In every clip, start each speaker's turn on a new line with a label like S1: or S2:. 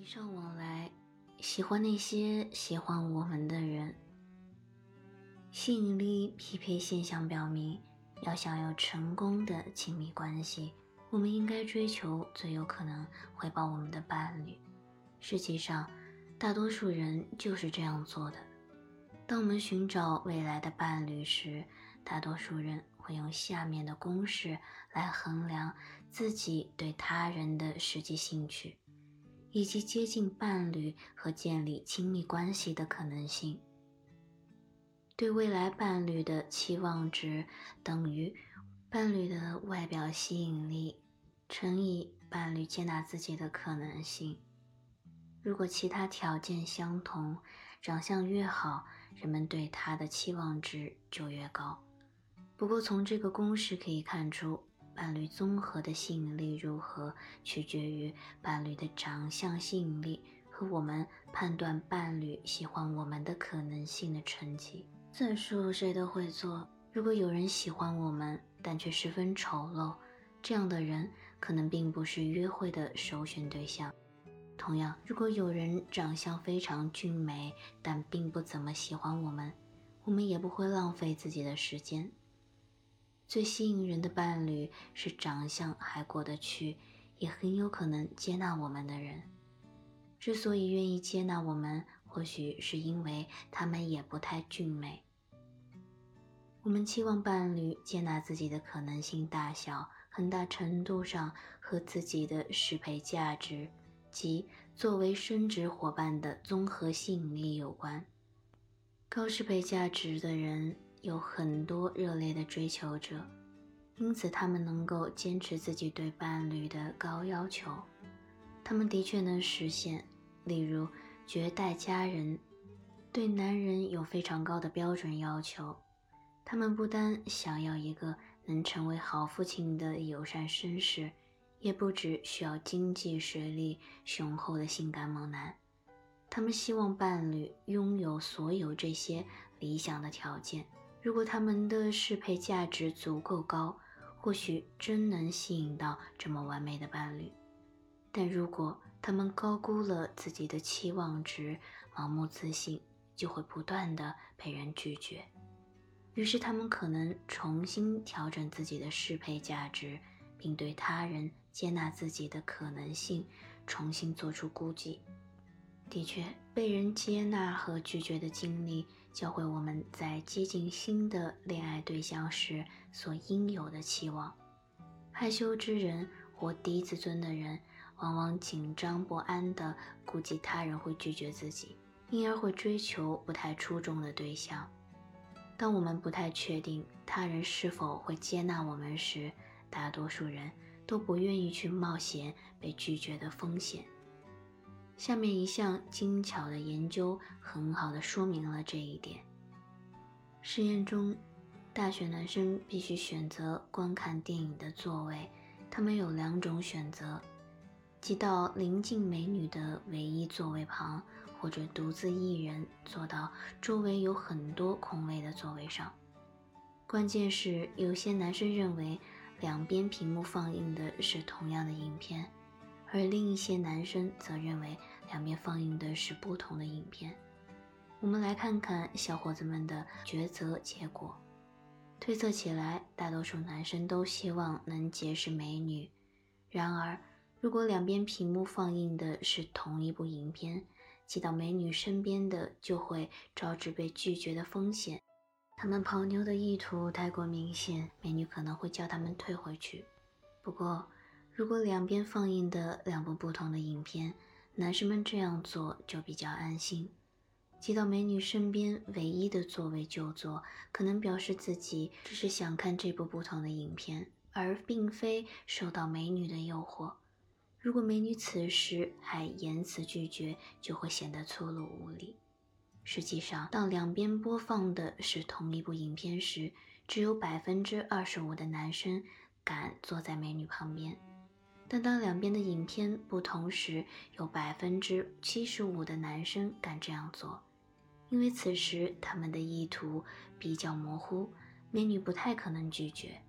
S1: 礼尚往来，喜欢那些喜欢我们的人。吸引力匹配现象表明，要想要成功的亲密关系，我们应该追求最有可能回报我们的伴侣。实际上，大多数人就是这样做的。当我们寻找未来的伴侣时，大多数人会用下面的公式来衡量自己对他人的实际兴趣，以及接近伴侣和建立亲密关系的可能性。对未来伴侣的期望值等于伴侣的外表吸引力乘以伴侣接纳自己的可能性。如果其他条件相同，长相越好，人们对他的期望值就越高。不过，从这个公式可以看出，伴侣综合的吸引力如何，取决于伴侣的长相吸引力和我们判断伴侣喜欢我们的可能性的成绩。算术谁都会做。如果有人喜欢我们，但却十分丑陋，这样的人可能并不是约会的首选对象。同样，如果有人长相非常俊美，但并不怎么喜欢我们，我们也不会浪费自己的时间。最吸引人的伴侣是长相还过得去，也很有可能接纳我们的人。之所以愿意接纳我们，或许是因为他们也不太俊美。我们期望伴侣接纳自己的可能性大小，很大程度上和自己的适配价值。即作为生殖伙伴的综合吸引力有关。高适配价值的人有很多热烈的追求者，因此他们能够坚持自己对伴侣的高要求。他们的确能实现，例如绝代佳人，对男人有非常高的标准要求。他们不单想要一个能成为好父亲的友善绅士。也不只需要经济实力雄厚的性感猛男，他们希望伴侣拥有所有这些理想的条件。如果他们的适配价值足够高，或许真能吸引到这么完美的伴侣。但如果他们高估了自己的期望值，盲目自信，就会不断的被人拒绝。于是他们可能重新调整自己的适配价值。并对他人接纳自己的可能性重新做出估计。的确，被人接纳和拒绝的经历教会我们在接近新的恋爱对象时所应有的期望。害羞之人或低自尊的人，往往紧张不安地估计他人会拒绝自己，因而会追求不太出众的对象。当我们不太确定他人是否会接纳我们时，大多数人都不愿意去冒险被拒绝的风险。下面一项精巧的研究很好的说明了这一点。实验中，大学男生必须选择观看电影的座位，他们有两种选择：即到临近美女的唯一座位旁，或者独自一人坐到周围有很多空位的座位上。关键是，有些男生认为。两边屏幕放映的是同样的影片，而另一些男生则认为两边放映的是不同的影片。我们来看看小伙子们的抉择结果。推测起来，大多数男生都希望能结识美女。然而，如果两边屏幕放映的是同一部影片，挤到美女身边的就会招致被拒绝的风险。他们泡妞的意图太过明显，美女可能会叫他们退回去。不过，如果两边放映的两部不同的影片，男生们这样做就比较安心。挤到美女身边唯一的座位就坐，可能表示自己只是想看这部不同的影片，而并非受到美女的诱惑。如果美女此时还言辞拒绝，就会显得粗鲁无礼。实际上，当两边播放的是同一部影片时，只有百分之二十五的男生敢坐在美女旁边；但当两边的影片不同时，有百分之七十五的男生敢这样做，因为此时他们的意图比较模糊，美女不太可能拒绝。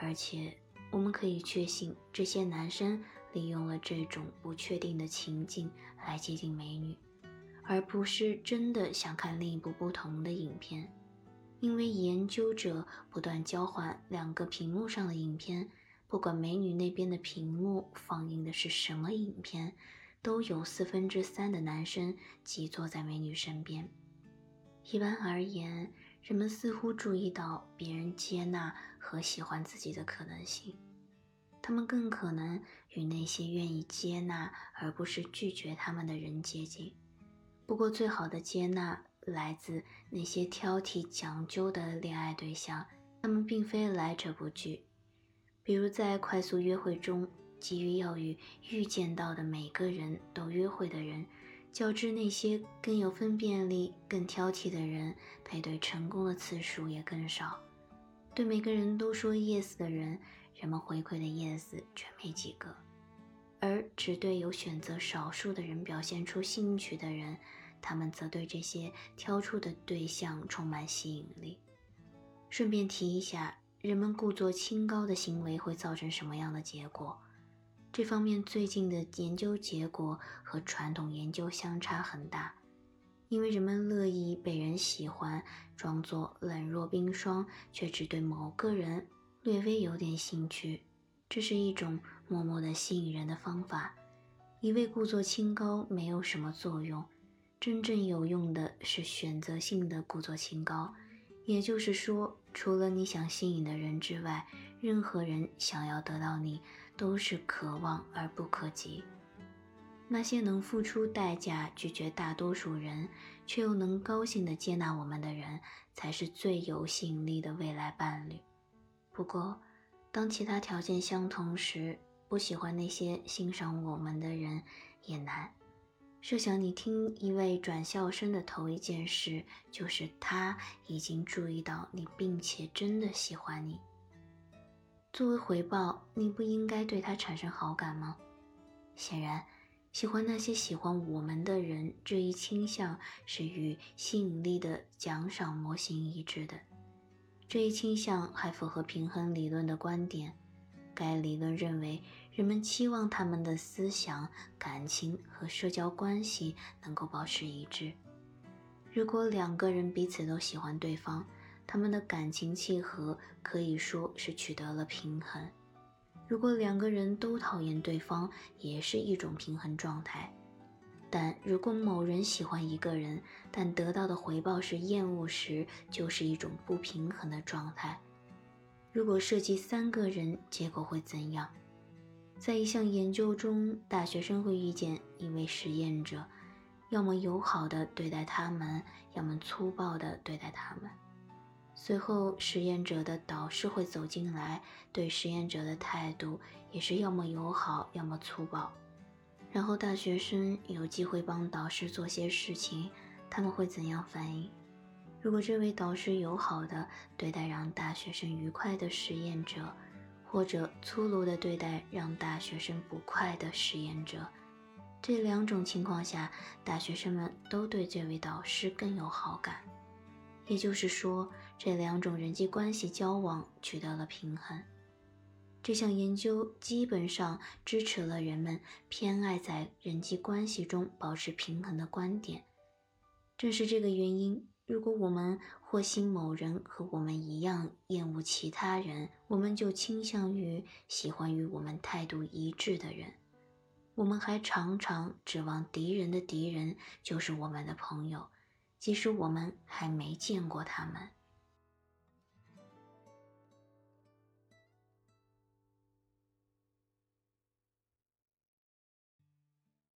S1: 而且，我们可以确信，这些男生利用了这种不确定的情境来接近美女，而不是真的想看另一部不同的影片。因为研究者不断交换两个屏幕上的影片，不管美女那边的屏幕放映的是什么影片，都有四分之三的男生挤坐在美女身边。一般而言，人们似乎注意到别人接纳和喜欢自己的可能性，他们更可能与那些愿意接纳而不是拒绝他们的人接近。不过，最好的接纳。来自那些挑剔讲究的恋爱对象，他们并非来者不拒。比如在快速约会中，急于要与预见到的每个人都约会的人，较之那些更有分辨力、更挑剔的人，配对成功的次数也更少。对每个人都说 yes 的人，人们回馈的 yes 却没几个；而只对有选择少数的人表现出兴趣的人。他们则对这些挑出的对象充满吸引力。顺便提一下，人们故作清高的行为会造成什么样的结果？这方面最近的研究结果和传统研究相差很大。因为人们乐意被人喜欢，装作冷若冰霜，却只对某个人略微有点兴趣，这是一种默默的吸引人的方法。一味故作清高没有什么作用。真正有用的是选择性的故作清高，也就是说，除了你想吸引的人之外，任何人想要得到你都是可望而不可及。那些能付出代价拒绝大多数人，却又能高兴地接纳我们的人，才是最有吸引力的未来伴侣。不过，当其他条件相同时，不喜欢那些欣赏我们的人也难。设想你听一位转校生的头一件事，就是他已经注意到你，并且真的喜欢你。作为回报，你不应该对他产生好感吗？显然，喜欢那些喜欢我们的人这一倾向是与吸引力的奖赏模型一致的。这一倾向还符合平衡理论的观点。该理论认为。人们期望他们的思想、感情和社交关系能够保持一致。如果两个人彼此都喜欢对方，他们的感情契合可以说是取得了平衡。如果两个人都讨厌对方，也是一种平衡状态。但如果某人喜欢一个人，但得到的回报是厌恶时，就是一种不平衡的状态。如果涉及三个人，结果会怎样？在一项研究中，大学生会遇见一位实验者，要么友好的对待他们，要么粗暴的对待他们。随后，实验者的导师会走进来，对实验者的态度也是要么友好，要么粗暴。然后，大学生有机会帮导师做些事情，他们会怎样反应？如果这位导师友好的对待让大学生愉快的实验者，或者粗鲁的对待让大学生不快的实验者，这两种情况下，大学生们都对这位导师更有好感。也就是说，这两种人际关系交往取得了平衡。这项研究基本上支持了人们偏爱在人际关系中保持平衡的观点。正是这个原因。如果我们或心某人和我们一样厌恶其他人，我们就倾向于喜欢与我们态度一致的人。我们还常常指望敌人的敌人就是我们的朋友，即使我们还没见过他们。